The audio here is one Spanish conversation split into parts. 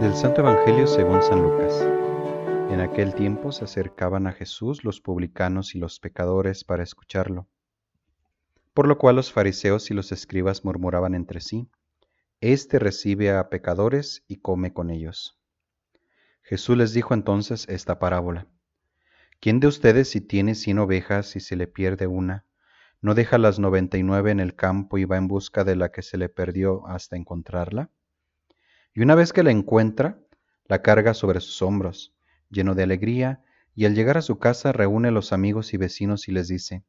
Del Santo Evangelio según San Lucas. En aquel tiempo se acercaban a Jesús los publicanos y los pecadores para escucharlo. Por lo cual los fariseos y los escribas murmuraban entre sí, Este recibe a pecadores y come con ellos. Jesús les dijo entonces esta parábola. ¿Quién de ustedes si tiene cien ovejas y se le pierde una, no deja las noventa y nueve en el campo y va en busca de la que se le perdió hasta encontrarla? Y una vez que la encuentra, la carga sobre sus hombros, lleno de alegría, y al llegar a su casa reúne a los amigos y vecinos y les dice,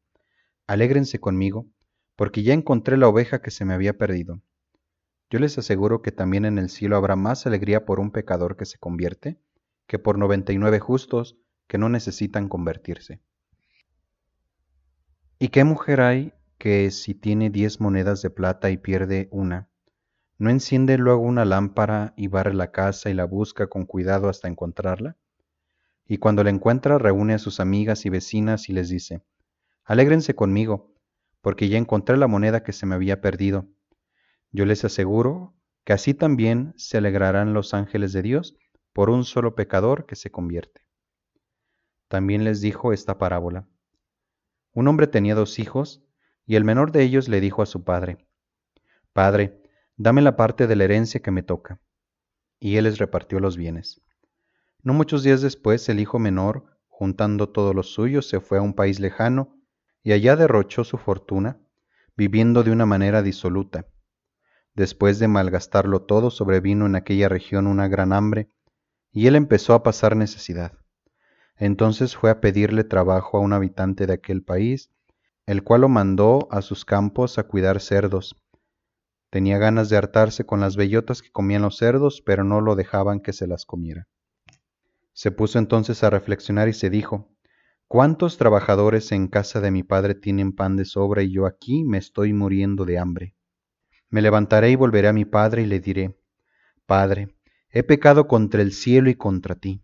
Alégrense conmigo, porque ya encontré la oveja que se me había perdido. Yo les aseguro que también en el cielo habrá más alegría por un pecador que se convierte, que por noventa y nueve justos que no necesitan convertirse. ¿Y qué mujer hay que si tiene diez monedas de plata y pierde una, ¿No enciende luego una lámpara y barre la casa y la busca con cuidado hasta encontrarla? Y cuando la encuentra reúne a sus amigas y vecinas y les dice, Alégrense conmigo, porque ya encontré la moneda que se me había perdido. Yo les aseguro que así también se alegrarán los ángeles de Dios por un solo pecador que se convierte. También les dijo esta parábola. Un hombre tenía dos hijos, y el menor de ellos le dijo a su padre, Padre, dame la parte de la herencia que me toca. Y él les repartió los bienes. No muchos días después, el hijo menor, juntando todo lo suyo, se fue a un país lejano, y allá derrochó su fortuna, viviendo de una manera disoluta. Después de malgastarlo todo, sobrevino en aquella región una gran hambre, y él empezó a pasar necesidad. Entonces fue a pedirle trabajo a un habitante de aquel país, el cual lo mandó a sus campos a cuidar cerdos, Tenía ganas de hartarse con las bellotas que comían los cerdos, pero no lo dejaban que se las comiera. Se puso entonces a reflexionar y se dijo, ¿Cuántos trabajadores en casa de mi padre tienen pan de sobra y yo aquí me estoy muriendo de hambre? Me levantaré y volveré a mi padre y le diré, Padre, he pecado contra el cielo y contra ti.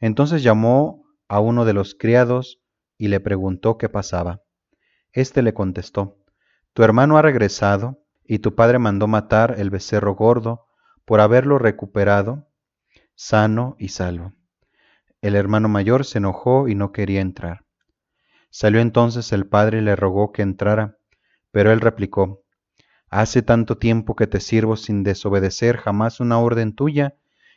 Entonces llamó a uno de los criados y le preguntó qué pasaba. Este le contestó, Tu hermano ha regresado, y tu padre mandó matar el becerro gordo, por haberlo recuperado sano y salvo. El hermano mayor se enojó y no quería entrar. Salió entonces el padre y le rogó que entrara, pero él replicó, Hace tanto tiempo que te sirvo sin desobedecer jamás una orden tuya,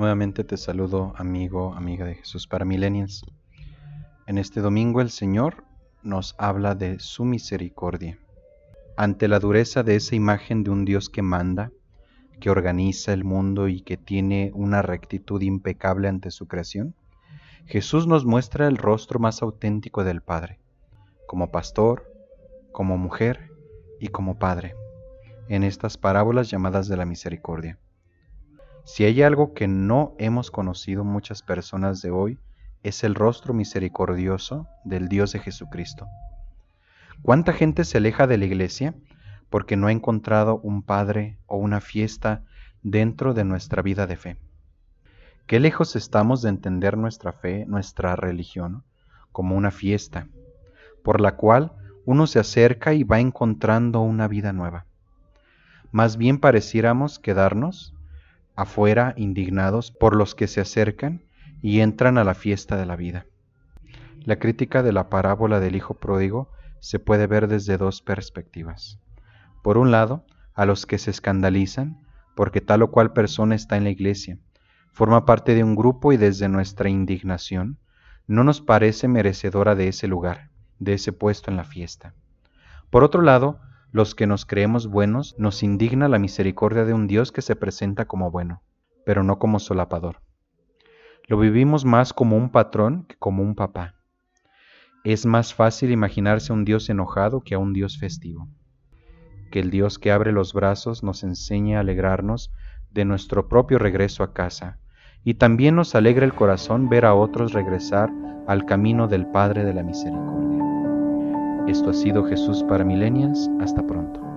Nuevamente te saludo, amigo, amiga de Jesús para Milenias. En este domingo el Señor nos habla de su misericordia. Ante la dureza de esa imagen de un Dios que manda, que organiza el mundo y que tiene una rectitud impecable ante su creación, Jesús nos muestra el rostro más auténtico del Padre, como pastor, como mujer y como Padre, en estas parábolas llamadas de la misericordia. Si hay algo que no hemos conocido muchas personas de hoy, es el rostro misericordioso del Dios de Jesucristo. ¿Cuánta gente se aleja de la iglesia porque no ha encontrado un padre o una fiesta dentro de nuestra vida de fe. Qué lejos estamos de entender nuestra fe, nuestra religión, como una fiesta, por la cual uno se acerca y va encontrando una vida nueva. Más bien pareciéramos quedarnos afuera indignados por los que se acercan y entran a la fiesta de la vida. La crítica de la parábola del Hijo Pródigo se puede ver desde dos perspectivas. Por un lado, a los que se escandalizan porque tal o cual persona está en la iglesia, forma parte de un grupo y desde nuestra indignación no nos parece merecedora de ese lugar, de ese puesto en la fiesta. Por otro lado, los que nos creemos buenos nos indigna la misericordia de un Dios que se presenta como bueno, pero no como solapador. Lo vivimos más como un patrón que como un papá. Es más fácil imaginarse a un Dios enojado que a un Dios festivo. Que el Dios que abre los brazos nos enseñe a alegrarnos de nuestro propio regreso a casa, y también nos alegra el corazón ver a otros regresar al camino del Padre de la Misericordia. Esto ha sido Jesús para Milenias. Hasta pronto.